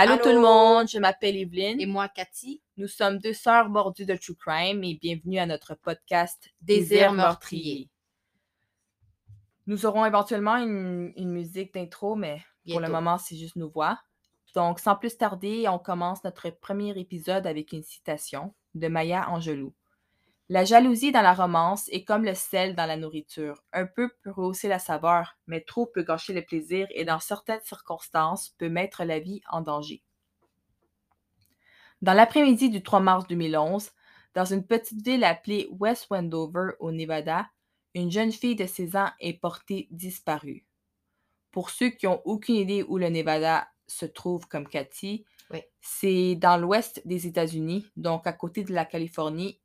Allô, tout le monde, je m'appelle Evelyne. Et moi, Cathy, Nous sommes deux sœurs mordues de True Crime et bienvenue à notre podcast Désir meurtrier. Nous aurons éventuellement une, une musique d'intro, mais pour le moment, c'est juste nos voix. Donc, sans plus tarder, on commence notre premier épisode avec une citation de Maya Angelou. La jalousie dans la romance est comme le sel dans la nourriture. Un peu peut rehausser la saveur, mais trop peut gâcher le plaisir et dans certaines circonstances peut mettre la vie en danger. Dans l'après-midi du 3 mars 2011, dans une petite ville appelée West Wendover au Nevada, une jeune fille de 16 ans est portée disparue. Pour ceux qui n'ont aucune idée où le Nevada se trouve comme Cathy, Oui. c'est dans l'ouest des États-Unis, donc à côté de la Californie.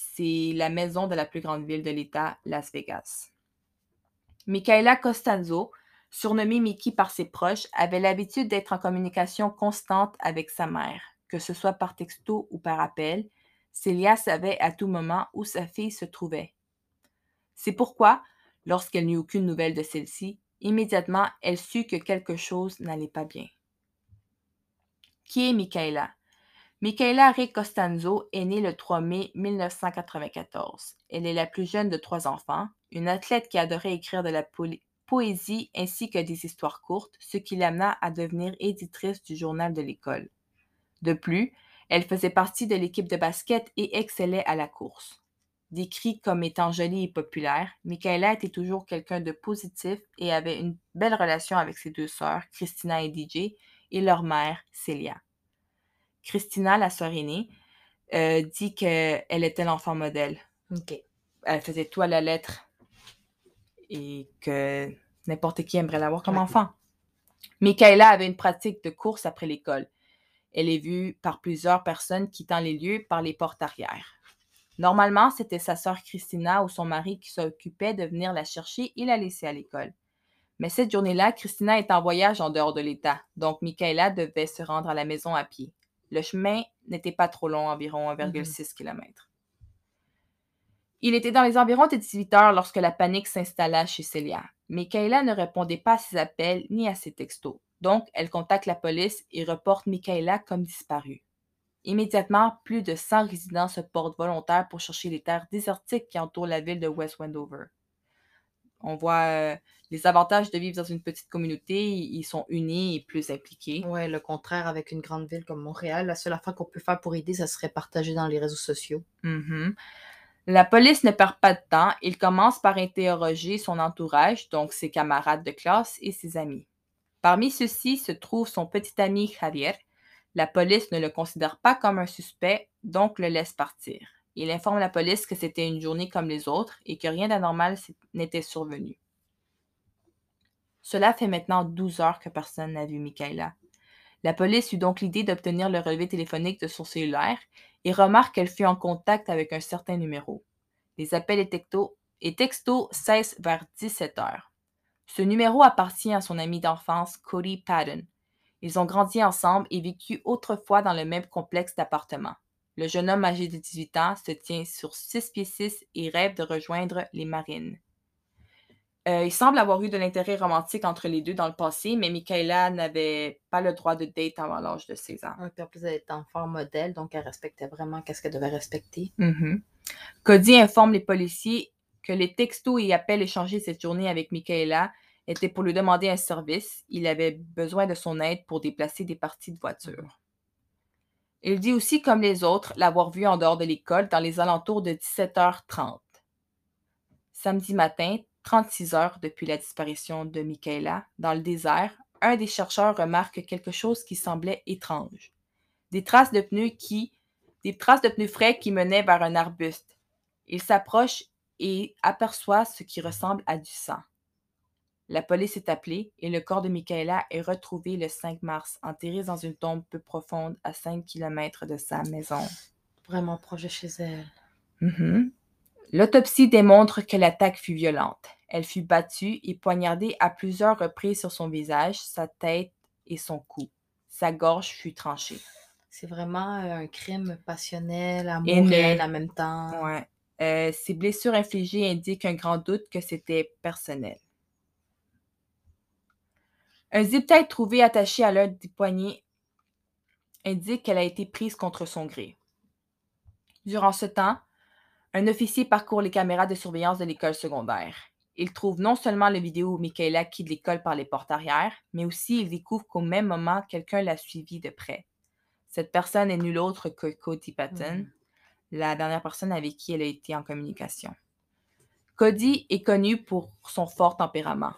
C'est la maison de la plus grande ville de l'État, Las Vegas. Michaela Costanzo, surnommée Mickey par ses proches, avait l'habitude d'être en communication constante avec sa mère, que ce soit par texto ou par appel. Célia savait à tout moment où sa fille se trouvait. C'est pourquoi, lorsqu'elle n'eut aucune nouvelle de celle-ci, immédiatement elle sut que quelque chose n'allait pas bien. Qui est Michaela? Michaela Ray Costanzo est née le 3 mai 1994. Elle est la plus jeune de trois enfants, une athlète qui adorait écrire de la po- poésie ainsi que des histoires courtes, ce qui l'amena à devenir éditrice du journal de l'école. De plus, elle faisait partie de l'équipe de basket et excellait à la course. Décrit comme étant jolie et populaire, Michaela était toujours quelqu'un de positif et avait une belle relation avec ses deux sœurs, Christina et DJ, et leur mère, Célia. Christina, la sœur aînée, euh, dit qu'elle était l'enfant modèle. OK. Elle faisait tout à la lettre et que n'importe qui aimerait l'avoir comme Ouais. enfant. Michaela avait une pratique de course après l'école. Elle est vue par plusieurs personnes quittant les lieux par les portes arrière. Normalement, c'était sa sœur Christina ou son mari qui s'occupait de venir la chercher et la laisser à l'école. Mais cette journée-là, Christina est en voyage en dehors de l'État, donc Michaela devait se rendre à la maison à pied. Le chemin n'était pas trop long, environ 1,6 km. Il était dans les environs de 18 heures lorsque la panique s'installa chez Célia. Michaela ne répondait pas à ses appels ni à ses textos. Donc, elle contacte la police et reporte Michaela comme disparue. Immédiatement, plus de 100 résidents se portent volontaires pour chercher les terres désertiques qui entourent la ville de West Wendover. On voit euh, les avantages de vivre dans une petite communauté, ils sont unis et plus impliqués. Ouais, le contraire avec une grande ville comme Montréal, la seule affaire qu'on peut faire pour aider, ça serait partager dans les réseaux sociaux. Mhm. La police ne perd pas de temps. Il commence par interroger son entourage, donc ses camarades de classe et ses amis. Parmi ceux-ci se trouve son petit ami Javier. La police ne le considère pas comme un suspect, donc le laisse partir. Il informe la police que c'était une journée comme les autres et que rien d'anormal n'était survenu. Cela fait maintenant 12 heures que personne n'a vu Michaela. La police eut donc l'idée d'obtenir le relevé téléphonique de son cellulaire et remarque qu'elle fut en contact avec un certain numéro. Les appels et textos, et cessent vers 17 heures. Ce numéro appartient à son ami d'enfance, Cody Patton. Ils ont grandi ensemble et vécu autrefois dans le même complexe d'appartements. Le jeune homme âgé de 18 ans se tient sur 6 pieds 6 et rêve de rejoindre les marines. Euh, il semble avoir eu de l'intérêt romantique entre les deux dans le passé, mais Michaela n'avait pas le droit de date avant l'âge de 16 ans. En plus, elle est enfant modèle, donc elle respectait vraiment qu'est-ce qu'elle devait respecter. Mhm. Cody informe les policiers que les textos et appels échangés cette journée avec Michaela étaient pour lui demander un service. Il avait besoin de son aide pour déplacer des parties de voiture. Il dit aussi, comme les autres, l'avoir vue en dehors de l'école dans les alentours de 17h30. Samedi matin, 36 heures depuis la disparition de Michaela, dans le désert, un des chercheurs remarque quelque chose qui semblait étrange. Des traces de pneus qui des traces de pneus frais qui menaient vers un arbuste. Il s'approche et aperçoit ce qui ressemble à du sang. La police est appelée et le corps de Michaela est retrouvé le 5 mars, enterré dans une tombe peu profonde à 5 km de sa maison. Vraiment proche de chez elle. Mhm. L'autopsie démontre que l'attaque fut violente. Elle fut battue et poignardée à plusieurs reprises sur son visage, sa tête et son cou. Sa gorge fut tranchée. C'est vraiment euh, un crime passionnel, amoureux en même temps. Ouais. Euh, ces blessures infligées indiquent un grand doute que c'était personnel. Un zip-tie trouvé attaché à l'un des poignets indique qu'elle a été prise contre son gré. Durant ce temps, un officier parcourt les caméras de surveillance de l'école secondaire. Il trouve non seulement la vidéo où Michaela quitte l'école par les portes arrière, mais aussi il découvre qu'au même moment, quelqu'un l'a suivi de près. Cette personne est nulle autre que Cody Patton, Mhm. la dernière personne avec qui elle a été en communication. Cody est connu pour son fort tempérament.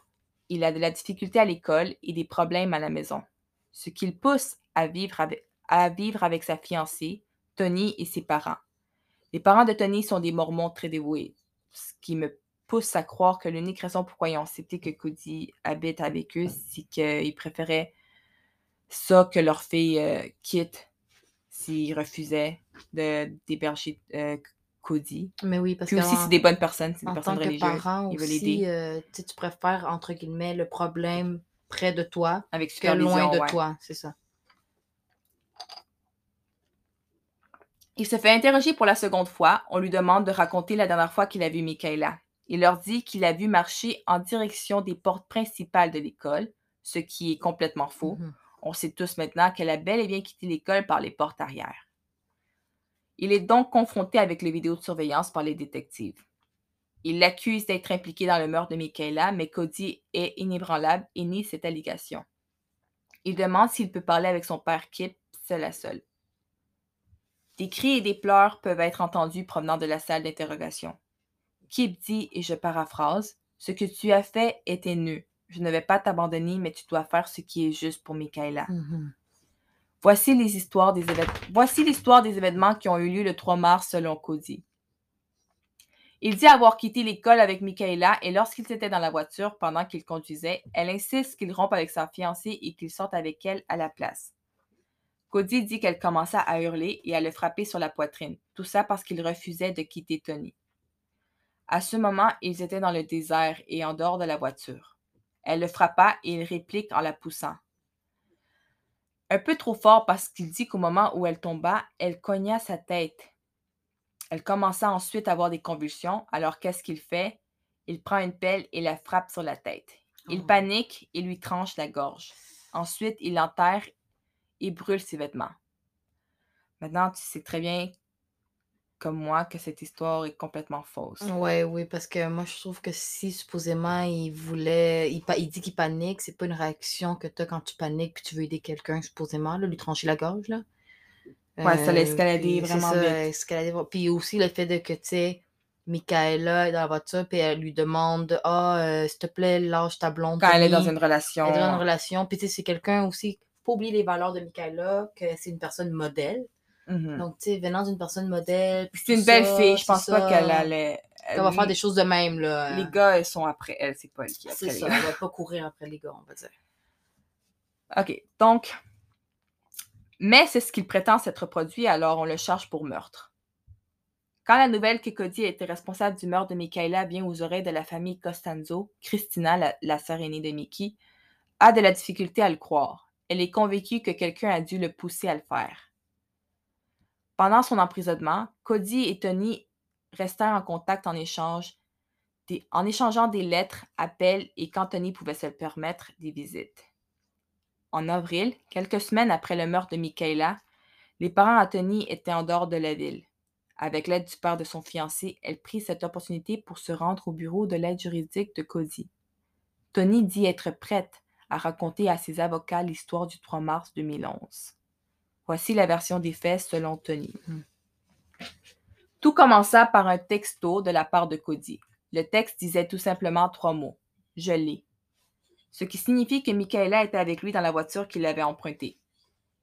Il a de la difficulté à l'école et des problèmes à la maison, ce qui le pousse à vivre avec, sa fiancée, Tony, et ses parents. Les parents de Tony sont des mormons très dévoués, ce qui me pousse à croire que l'unique raison pourquoi ils ont accepté que Cody habite avec eux, c'est qu'ils préféraient ça que leur fille euh, quitte s'ils refusaient d'héberger euh, Cody. Mais oui, parce Puis que aussi, c'est des bonnes personnes, c'est des personnes tant que religieuses. parent Ils veulent aussi, aider euh, tu préfères, entre guillemets, le problème près de toi avec que loin de ouais. toi, c'est ça. Il se fait interroger pour la seconde fois. On lui demande de raconter la dernière fois qu'il a vu Michaela. Il leur dit qu'il a vu marcher en direction des portes principales de l'école, ce qui est complètement faux. Mhm. On sait tous maintenant qu'elle a bel et bien quitté l'école par les portes arrière. Il est donc confronté avec les vidéos de surveillance par les détectives. Il l'accuse d'être impliqué dans le meurtre de Michaela, mais Cody est inébranlable et nie cette allégation. Il demande s'il peut parler avec son père Kip, seul à seul. Des cris et des pleurs peuvent être entendus provenant de la salle d'interrogation. Kip dit, et je paraphrase, Ce que tu as fait est haineux. Je ne vais pas t'abandonner, mais tu dois faire ce qui est juste pour Michaela. Mhm. Voici l'histoire des événements qui ont eu lieu le 3 mars selon Cody. Il dit avoir quitté l'école avec Michaela et lorsqu'ils étaient dans la voiture pendant qu'il conduisait, elle insiste qu'il rompe avec sa fiancée et qu'il sorte avec elle à la place. Cody dit qu'elle commença à hurler et à le frapper sur la poitrine, tout ça parce qu'il refusait de quitter Tony. À ce moment, ils étaient dans le désert et en dehors de la voiture. Elle le frappa et il réplique en la poussant. Un peu trop fort parce qu'il dit qu'au moment où elle tomba, elle cogna sa tête. Elle commença ensuite à avoir des convulsions, alors qu'est-ce qu'il fait? Il prend une pelle et la frappe sur la tête. Il Oh. panique et lui tranche la gorge. Ensuite, il l'enterre et brûle ses vêtements. Maintenant, tu sais très bien, comme moi, que cette histoire est complètement fausse. Ouais, oui, parce que moi, je trouve que si supposément il voulait, il, pa- il dit qu'il panique, c'est pas une réaction que t'as quand tu paniques puis tu veux aider quelqu'un, supposément, là, lui trancher la gorge, là. Ouais, ça l'a Euh, escaladé vraiment ça, vite. escaladé vra- Puis aussi le fait de que, tu sais, Michaela est dans la voiture, puis elle lui demande Ah, euh, s'il te plaît, lâche ta blonde. Quand elle est dans une relation. Elle est dans une relation. Puis, tu sais, c'est quelqu'un aussi. Faut pas oublier les valeurs de Michaela, que c'est une personne modèle. Mhm. Donc, tu sais, venant d'une personne modèle. puis C'est une belle fille. Je pense pas qu'elle allait. qu'elle va faire des choses de même, là. Les gars, ils sont après elle. C'est pas elle qui est C'est les ça. gars. Elle va pas courir après les gars, on va dire. OK. Donc, mais c'est ce qu'il prétend s'être produit, alors on le charge pour meurtre. Quand la nouvelle que Cody était responsable du meurtre de Michaela vient aux oreilles de la famille Costanzo, Christina, la, la sœur aînée de Mickey, a de la difficulté à le croire. Elle est convaincue que quelqu'un a dû le pousser à le faire. Pendant son emprisonnement, Cody et Tony restèrent en contact en échange en échangeant des lettres, appels et quand Tony pouvait se le permettre, des visites. En avril, quelques semaines après le meurtre de Michaela, les parents de Tony étaient en dehors de la ville. Avec l'aide du père de son fiancé, elle prit cette opportunité pour se rendre au bureau de l'aide juridique de Cody. Tony dit être prête à raconter à ses avocats l'histoire du 3 mars 2011. Voici la version des faits selon Tony. Mhm. Tout commença par un texto de la part de Cody. Le texte disait tout simplement trois mots. Je l'ai. Ce qui signifie que Michaela était avec lui dans la voiture qu'il avait empruntée.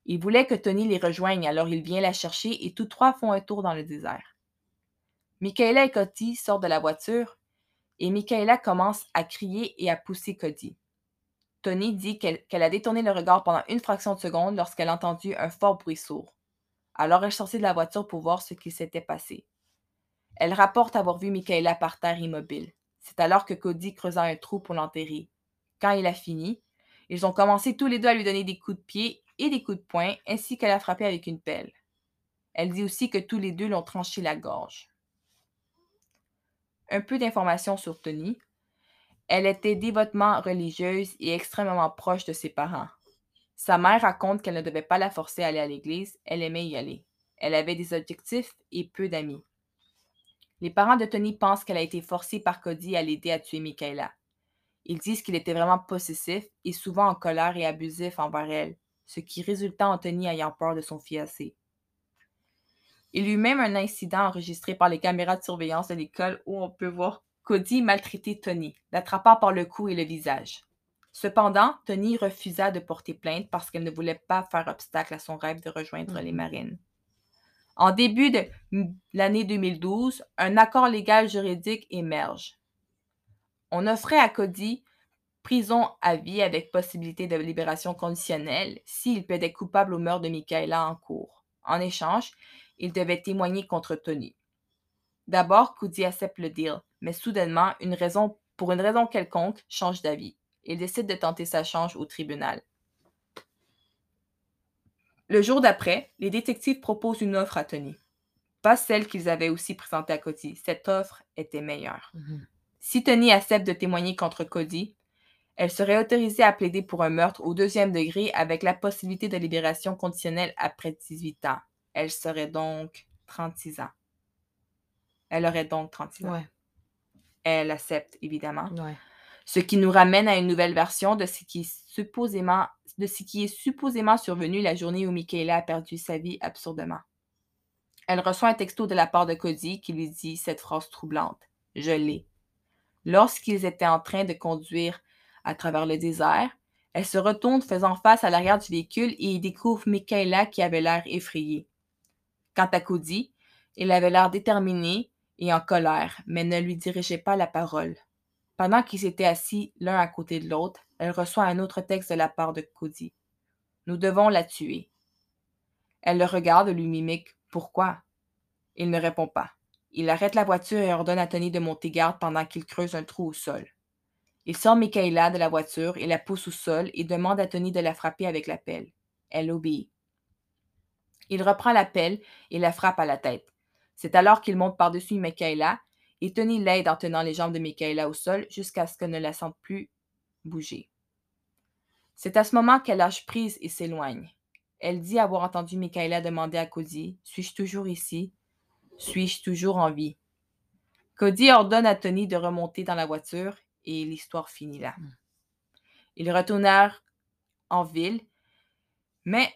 Il voulait que Tony les rejoigne, alors il vient la chercher et tous trois font un tour dans le désert. Michaela et Cody sortent de la voiture et Michaela commence à crier et à pousser Cody. Tony dit qu'elle a détourné le regard pendant une fraction de seconde lorsqu'elle a entendu un fort bruit sourd. Alors elle sortit de la voiture pour voir ce qui s'était passé. Elle rapporte avoir vu Michaela par terre immobile. C'est alors que Cody creusa un trou pour l'enterrer. Quand il a fini, ils ont commencé tous les deux à lui donner des coups de pied et des coups de poing, ainsi qu'à la frapper avec une pelle. Elle dit aussi que tous les deux l'ont tranché la gorge. Un peu d'informations sur Tony. Elle était dévotement religieuse et extrêmement proche de ses parents. Sa mère raconte qu'elle ne devait pas la forcer à aller à l'église, elle aimait y aller. Elle avait des objectifs et peu d'amis. Les parents de Tony pensent qu'elle a été forcée par Cody à l'aider à tuer Michaela. Ils disent qu'il était vraiment possessif et souvent en colère et abusif envers elle, ce qui résulta en Tony ayant peur de son fiancé. Il y eut même un incident enregistré par les caméras de surveillance de l'école où on peut voir Cody maltraiter Tony, l'attrapant par le cou et le visage. Cependant, Tony refusa de porter plainte parce qu'elle ne voulait pas faire obstacle à son rêve de rejoindre les marines. En début de l'année 2012, un accord légal juridique émerge. On offrait à Cody prison à vie avec possibilité de libération conditionnelle s'il plaidait coupable au meurtre de Michaela en cours. En échange, il devait témoigner contre Tony. D'abord, Cody accepte le deal, mais soudainement, une raison, pour une raison quelconque, change d'avis. Il décide de tenter sa chance au tribunal. Le jour d'après, les détectives proposent une offre à Tony. Pas celle qu'ils avaient aussi présentée à Cody. Cette offre était meilleure. Mhm. Si Tony accepte de témoigner contre Cody, elle serait autorisée à plaider pour un meurtre au deuxième degré avec la possibilité de libération conditionnelle après 18 ans. Elle serait donc 36 ans. Elle aurait donc 36 ans. Ouais, Elle accepte, évidemment. ouais. Ce qui nous ramène à une nouvelle version de ce qui est supposément, de ce qui est supposément survenu la journée où Michaela a perdu sa vie absurdement. Elle reçoit un texto de la part de Cody qui lui dit cette phrase troublante. Je l'ai. Lorsqu'ils étaient en train de conduire à travers le désert, elle se retourne faisant face à l'arrière du véhicule et y découvre Michaela qui avait l'air effrayée. Quant à Cody, il avait l'air déterminé et en colère, mais ne lui dirigeait pas la parole. Pendant qu'ils étaient assis l'un à côté de l'autre, elle reçoit un autre texte de la part de Cody. Nous devons la tuer. Elle le regarde et lui mimique Pourquoi? Il ne répond pas. Il arrête la voiture et ordonne à Tony de monter garde pendant qu'il creuse un trou au sol. Il sort Michaela de la voiture et la pousse au sol et demande à Tony de la frapper avec la pelle. Elle obéit. Il reprend la pelle et la frappe à la tête. C'est alors qu'il monte par-dessus Michaela et Tony l'aide en tenant les jambes de Michaela au sol jusqu'à ce qu'elle ne la sente plus bouger. C'est à ce moment qu'elle lâche prise et s'éloigne. Elle dit avoir entendu Michaela demander à Cody Suis-je toujours ici? Suis-je toujours en vie Cody ordonne à Tony de remonter dans la voiture et l'histoire finit là. Mm. Ils retournèrent en ville, mais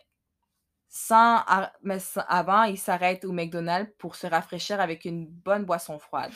sans, mais sans- avant, ils s'arrêtent au McDonald's pour se rafraîchir avec une bonne boisson froide.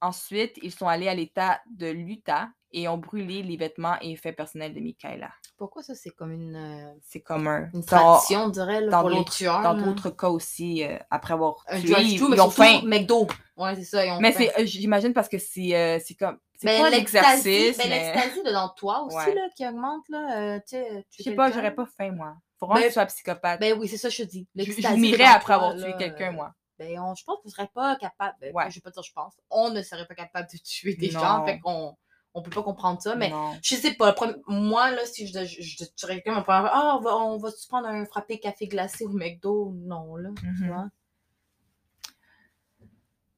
Ensuite, ils sont allés à l'État de l'Utah et ont brûlé les vêtements et effets personnels de Michaela. Pourquoi ça, c'est comme une, euh, C'est comme un. une dans- tradition, on dirait, là, dans pour les d'autres- tueurs? Dans là? d'autres cas aussi, euh, après avoir Un tué, drive-thru, ils, mais ils ont surtout faim. McDo. Ouais, c'est ça, ils ont Mais faim. c'est, euh, j'imagine parce que c'est, euh, c'est comme, c'est Ben, pas l'exercice, Ben, mais l'ecstasy de dans toi aussi, Ouais. là, qui augmente, là. euh, tu sais, je sais pas, j'aurais pas faim moi. Vraiment Ben, que tu sois psychopathe. Ben oui, c'est ça que je te dis. je devant après avoir tué quelqu'un euh, moi. Ben, on, je pense qu'on serait pas capable. Ben, Ouais. Je vais pas dire je pense. On ne serait pas capable de tuer des Non. gens. Fait qu'on on peut pas comprendre ça. Mais Non. je sais pas. Moi, là, si je, je, je tuerais quelqu'un, ah, on va, on va se prendre un frappé café glacé au McDo? Non, là. Tu Mhm. vois.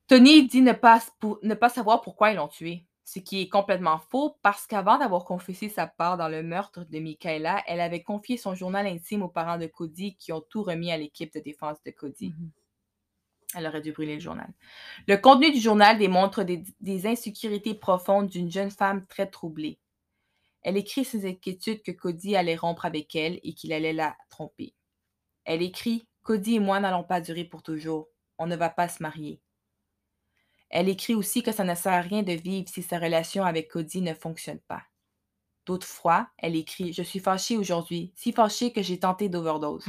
Tony dit ne pas, pour- ne pas savoir pourquoi ils l'ont tué, ce qui est complètement faux parce qu'avant d'avoir confessé sa part dans le meurtre de Michaela, elle avait confié son journal intime aux parents de Cody qui ont tout remis à l'équipe de défense de Cody. Mhm. Elle aurait dû brûler le journal. Le contenu du journal démontre des, des insécurités profondes d'une jeune femme très troublée. Elle écrit ses inquiétudes que Cody allait rompre avec elle et qu'il allait la tromper. Elle écrit Cody et moi n'allons pas durer pour toujours. On ne va pas se marier. Elle écrit aussi que ça ne sert à rien de vivre si sa relation avec Cody ne fonctionne pas. D'autres fois, elle écrit Je suis fâchée aujourd'hui, si fâchée que j'ai tenté d'overdose.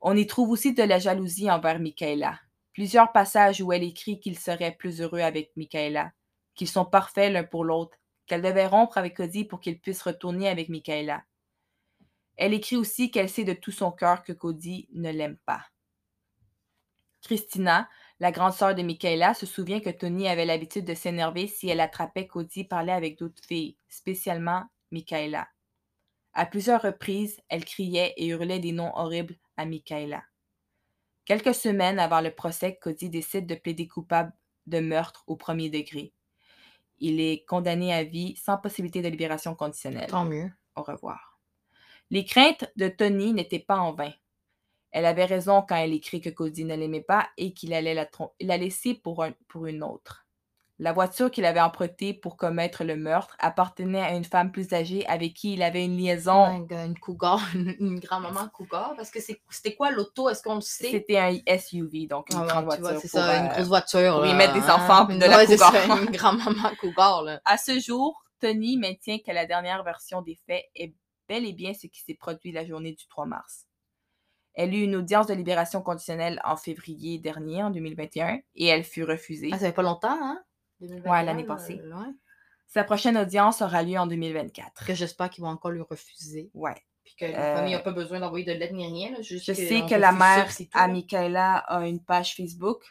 On y trouve aussi de la jalousie envers Michaela. Plusieurs passages où elle écrit qu'il serait plus heureux avec Michaela, qu'ils sont parfaits l'un pour l'autre, qu'elle devait rompre avec Cody pour qu'il puisse retourner avec Michaela. Elle écrit aussi qu'elle sait de tout son cœur que Cody ne l'aime pas. Christina, la grande sœur de Michaela, se souvient que Tony avait l'habitude de s'énerver si elle attrapait Cody parler avec d'autres filles, spécialement Michaela. À plusieurs reprises, elle criait et hurlait des noms horribles à Michaela. Quelques semaines avant le procès, Cody décide de plaider coupable de meurtre au premier degré. Il est condamné à vie sans possibilité de libération conditionnelle. Tant mieux. Au revoir. Les craintes de Tony n'étaient pas en vain. Elle avait raison quand elle écrit que Cody ne l'aimait pas et qu'il allait la, la laisser pour, un- pour une autre. La voiture qu'il avait empruntée pour commettre le meurtre appartenait à une femme plus âgée avec qui il avait une liaison. Une cougar, une, une grand-maman cougar. Parce que c'était quoi l'auto? Est-ce qu'on le sait? C'était un SUV, donc une Ah ouais, grande voiture. c'est ça, une euh, grosse voiture. pour y mettre des hein? enfants puis de la c'est ça, cougar. une grand-maman cougar, là. À ce jour, Tony maintient que la dernière version des faits est bel et bien ce qui s'est produit la journée du 3 mars. Elle eut une audience de libération conditionnelle en février dernier, en 2021, et elle fut refusée. Ah, ça fait pas longtemps, hein? 2021, l'année là, passée. ouais. Sa prochaine audience aura lieu en 2024. Que j'espère qu'ils vont encore lui refuser. Ouais. Puis que la Euh, famille n'a pas besoin d'envoyer de lettres ni rien. Là, juste Je que sais que la mère tout, à. Michaela a une page Facebook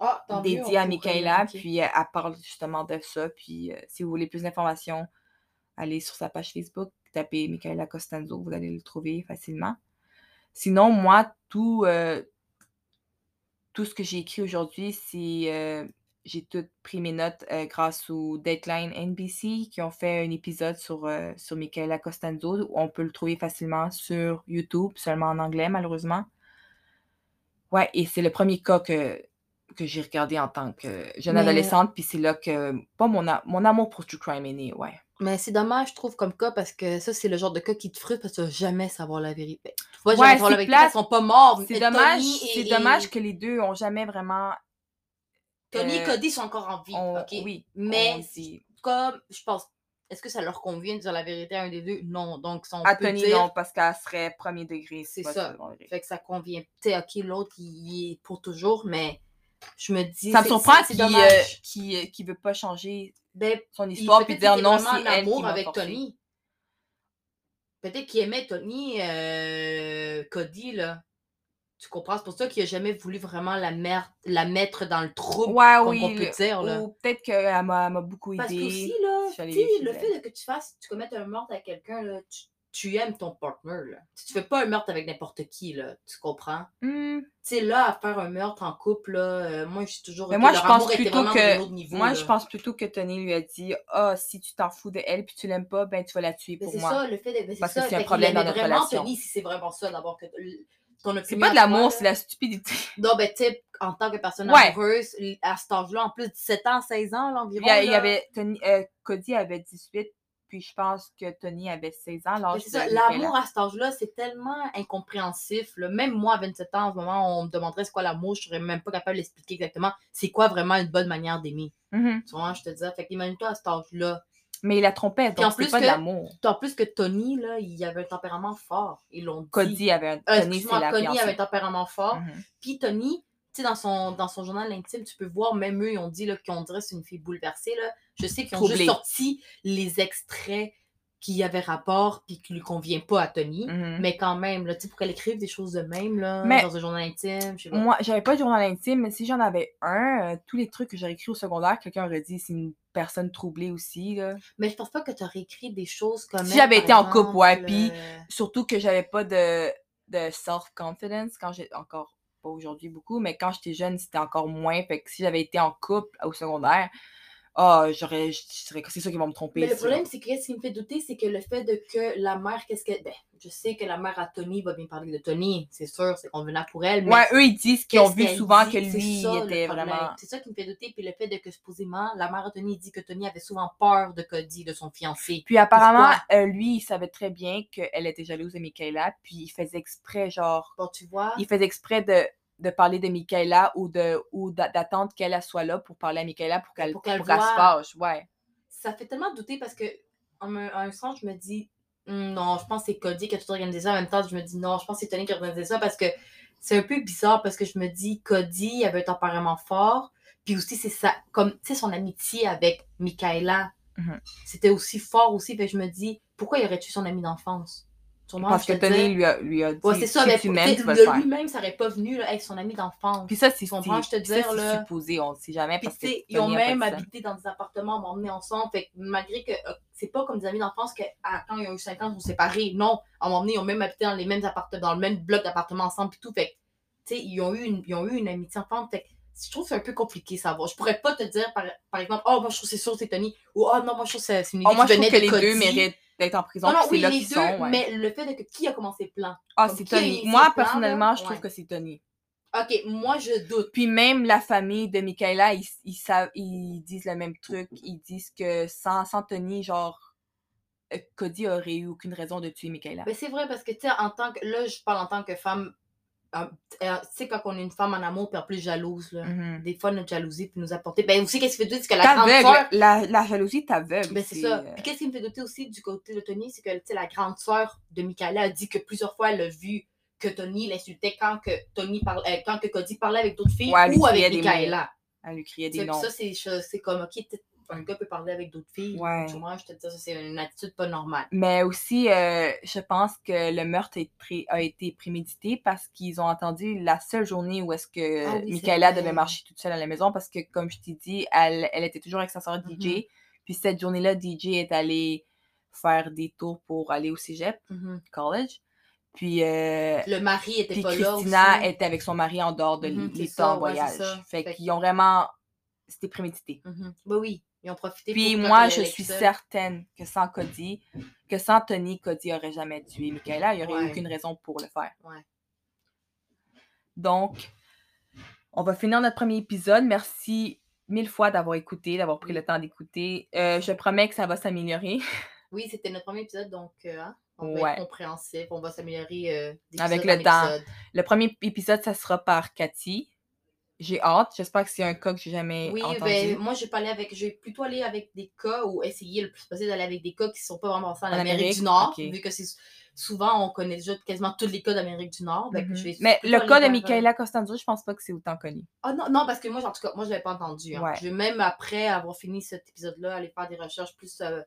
Ah, mieux, dédiée à Michaela, puis euh, elle parle justement de ça. Puis euh, si vous voulez plus d'informations, allez sur sa page Facebook, tapez Michaela Costanzo, vous allez le trouver facilement. Sinon, moi, tout, euh, tout ce que j'ai écrit aujourd'hui, c'est. euh, j'ai tout pris mes notes euh, grâce au Deadline NBC qui ont fait un épisode sur, sur Michaela Costanzo. On peut le trouver facilement sur YouTube, seulement en anglais, malheureusement. Ouais, et c'est le premier cas que, que j'ai regardé en tant que jeune Mais- adolescente, puis c'est là que. Pas mon, a- mon amour pour True Crime est né, ouais. Mais c'est dommage, je trouve, comme cas, parce que ça, c'est le genre de cas qui te frustre parce que tu vas jamais savoir la vérité. Tu vas Ouais, jamais savoir la vérité, qu'ils sont pas morts. C'est dommage, et- dommage que les deux ont jamais vraiment. Tony et euh, Cody sont encore en vie, on- ok? Oui. Mais comme, je pense, est-ce que ça leur convient de dire la vérité à un des deux? Non. Donc, si on À peut Tony, dire, non, parce qu'elle serait premier degré. C'est ça. fait que ça convient. Tu sais, ok, l'autre, il est pour toujours, mais je me dis. Ça me c'est- surprend qu'il dommage. euh, qu'il, euh, qu'il veut pas changer Ben, son histoire puis dire non, c'est elle qui avec forcé. Tony. Peut-être qu'il aimait Tony, euh, Cody, là. Tu comprends? C'est pour ça qu'il a jamais voulu vraiment la, mer- la mettre dans le trouble, Ouais, comme oui. on peut le- dire, là. Ou peut-être qu'elle m'a, beaucoup Parce que aidé. aussi, là, le fait de que tu fasses, tu commettes un meurtre avec quelqu'un, là, tu, tu aimes ton partner, là. Tu, tu fais pas un meurtre avec n'importe qui, là. Tu comprends? Hmm, Tu sais, là, à faire un meurtre en couple, là, euh, moi, je suis toujours. Mais moi, je pense plutôt que- niveau, Moi, je pense plutôt que Tony lui a dit Ah, si tu t'en fous de elle puis tu l'aimes pas, ben tu vas la tuer pour c'est moi. ça, le fait de. Parce c'est que c'est un problème dans notre vraiment relation. Tony, si c'est vraiment ça, d'abord, que C'est pas de l'amour, c'est la stupidité. Non, ben, tu sais, en tant que personne Ouais. amoureuse, à cet âge-là, en plus, 17 ans, 16 ans, là, environ. Il y, a- il y avait Tony, euh, Cody avait 18, puis je pense que Tony avait 16 ans. L'amour à cet âge-là, c'est tellement incompréhensif. là. Même moi, à 27 ans, en ce moment, on me demanderait c'est quoi l'amour, je serais même pas capable d'expliquer exactement c'est quoi vraiment une bonne manière d'aimer. Mhm. Tu vois, je te disais. Fait qu'imagine-toi à cet âge-là. Mais il la trompait, donc c'est pas de l'amour. En plus que Tony, là, il avait un tempérament fort. Ils l'ont dit. Cody avait un. Euh, Tony, Tony avait un tempérament fort. Mhm. Puis Tony, sais, dans son, dans son journal intime, tu peux voir, même eux, ils ont dit là, qu'on dirait que c'est une fille bouleversée. Là. Je sais qu'ils ont juste sorti les extraits qui avaient rapport puis qui lui convient pas à Tony. Mhm. Mais quand même, là, pour qu'elle écrive des choses de même, là, Mais- dans un journal intime, je sais pas. Moi, j'avais pas de journal intime, mais si j'en avais un, euh, tous les trucs que j'aurais écrits au secondaire, quelqu'un aurait dit c'est une personne troublée aussi. Là. Mais je pense pas que tu aurais écrit des choses comme Si j'avais été en couple, ouais, puis- euh, Surtout que j'avais pas de, de self-confidence quand j'ai encore pas aujourd'hui beaucoup, mais quand j'étais jeune, c'était encore moins. Fait que si j'avais été en couple au secondaire, ah, j'aurais. je serais- C'est sûr qu'ils vont me tromper. Mais le problème, c'est que ce qui me fait douter, c'est que le fait de que la mère, qu'est-ce que. Ben, je sais que la mère à Tony va bien parler de Tony, c'est sûr, c'est convenable pour elle. Mais Ouais, eux, ils disent qu'ils ont vu souvent dit, que lui, ça, il était vraiment. C'est ça qui me fait douter. Puis le fait de que supposément, la mère à Tony dit que Tony avait souvent peur de Cody, de son fiancé. Puis apparemment, euh, lui, il savait très bien qu'elle était jalouse de Michaela, puis il faisait exprès, genre. Bon, tu vois. il faisait exprès de, de parler de Michaela ou de ou d'a- d'attendre qu'elle elle soit là pour parler à Michaela pour qu'elle Pour pour se fâche. Ouais. Ça fait tellement douter parce que, en un, en un sens, je me dis, Hum, non, je pense que c'est Cody qui a tout organisé ça. En même temps, je me dis, non, je pense que c'est Tony qui a organisé ça parce que c'est un peu bizarre parce que je me dis, Cody avait un tempérament fort. Puis aussi, c'est ça, comme, tu sais, son amitié avec Michaela, Mhm. c'était aussi fort aussi. Fait que je me dis, pourquoi il aurait tué son ami d'enfance? Sûrement, Parce que Tony lui a, lui a dit Ouais, c'est ça, mais de faire. lui-même, ça aurait pas venu là, avec son ami d'enfance. Puis ça, c'est je te dire, ça, là. supposé, on ne sait jamais. Parce que ils ont même ça. habité dans des appartements, m'ont emmené ensemble. Fait que malgré que euh, c'est pas comme des amis d'enfance que quand ils ont eu 5 ans, ils sont séparés. Non, à un moment donné, ils ont même habité dans les mêmes appartements, dans le même bloc d'appartements ensemble puis tout. Fait que, tu sais, ils ont eu une, ils ont eu une amitié enfante. Fait je trouve que c'est un peu compliqué à savoir. Je pourrais pas te dire, par, par exemple, oh, moi, je trouve c'est sûr c'est Tony. Ou, oh, non, moi, je trouve c'est une Oh, idée moi, qui je trouve que de les deux méritent d'être en prison. Non, oui, là les deux, sont. ouais. mais le fait de que qui a commencé le plan. Ah, c'est Tony. Moi, plan, personnellement, là? je trouve Ouais. que c'est Tony. Ok, moi je doute. Puis même la famille de Michaela, ils, ils savent, ils disent le même truc. Ils disent que sans, sans Tony, genre, euh, Cody aurait eu aucune raison de tuer Michaela. Mais c'est vrai parce que, tu sais, en tant que. Là, je parle en tant que femme. Euh, euh, tu sais, quand on est une femme en amour, puis en plus jalouse, là. Mhm. Des fois, notre jalousie peut nous apporter. Ben aussi, qu'est-ce qui fait douter, c'est que la grande sœur. La, la jalousie t'aveugle. Ben, c'est ça. euh, Puis qu'est-ce qui me fait douter aussi du côté de Tony, c'est que, la grande sœur de Michaela a dit que plusieurs fois, elle a vu que Tony l'insultait quand que Tony parlait, euh, quand que Cody parlait avec d'autres filles Ouais, ou avec. Michaela. Elle lui criait des noms. ça, c'est c'est comme, ok, peut-être un gars peut parler avec d'autres filles. Ouais. Tu vois, je te dis, ça, c'est une attitude pas normale. Mais aussi, euh, je pense que le meurtre a été, prémédité parce qu'ils ont entendu la seule journée où est-ce que Ah oui, Michaela devait marcher toute seule à la maison parce que, comme je t'ai dit, elle, elle était toujours avec sa soeur Mhm. DJ. Puis cette journée-là, DJ est allé faire des tours pour aller au cégep, college. Puis, euh, Le mari était puis pas là Christina aussi. était avec son mari en dehors de Mhm, l'état c'est ça, en voyage. Fait Fait qu'ils ont vraiment... C'était prémédité. Mhm. Ben oui, ils ont profité Puis pour moi, je suis certaine que sans Cody, que sans Tony, Cody aurait jamais tué Michaela. Il n'y aurait Ouais. aucune raison pour le faire. Ouais. Donc, on va finir notre premier épisode. Merci mille fois d'avoir écouté, d'avoir pris le temps d'écouter. Euh, je promets que ça va s'améliorer Oui, c'était notre premier épisode, donc euh, hein, on va Ouais. être compréhensif, on va s'améliorer euh, Avec le temps. épisode. Le premier épisode, ça sera par Cathy. J'ai hâte. J'espère que c'est un cas que j'ai jamais Oui, entendu. ben moi j'ai pas allé avec, j'ai plutôt aller avec des cas ou essayer le plus possible d'aller avec des cas qui sont pas vraiment en, En Amérique, Amérique, du Nord, vu que c'est souvent on connaît déjà quasiment tous les cas d'Amérique du Nord. ben, Mhm. vais Mais le cas de vers, euh, Michaela Costanzo, je pense pas que c'est autant connu. Ah non, non, parce que moi, en tout cas, moi, je l'avais pas entendu. hein. Ouais. Je vais même après avoir fini cet épisode-là, aller faire des recherches plus. euh,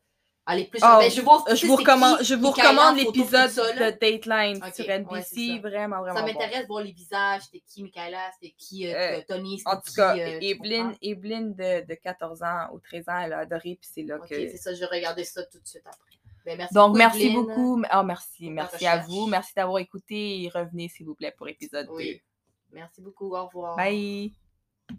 aller plus. Oh, ben, je, vous recommande, qui je vous recommande l'épisode de Dateline sur NBC. vraiment, vraiment Ça bon. m'intéresse de voir les visages. C'était qui Michaela C'était qui euh, Euh, Tony En tout qui, cas, euh, tu Evelyn, comprends? Evelyn de, de 14 ans ou 13 ans, elle a adoré, puis c'est là Ok, que... c'est ça, je vais regarder ça tout de suite après. Ben, merci Donc, beaucoup, merci Evelyne. beaucoup. Oh, merci. Merci à vous. Merci d'avoir écouté et revenez, s'il vous plaît, pour épisode 2. Oui. Merci beaucoup. Au revoir. Bye!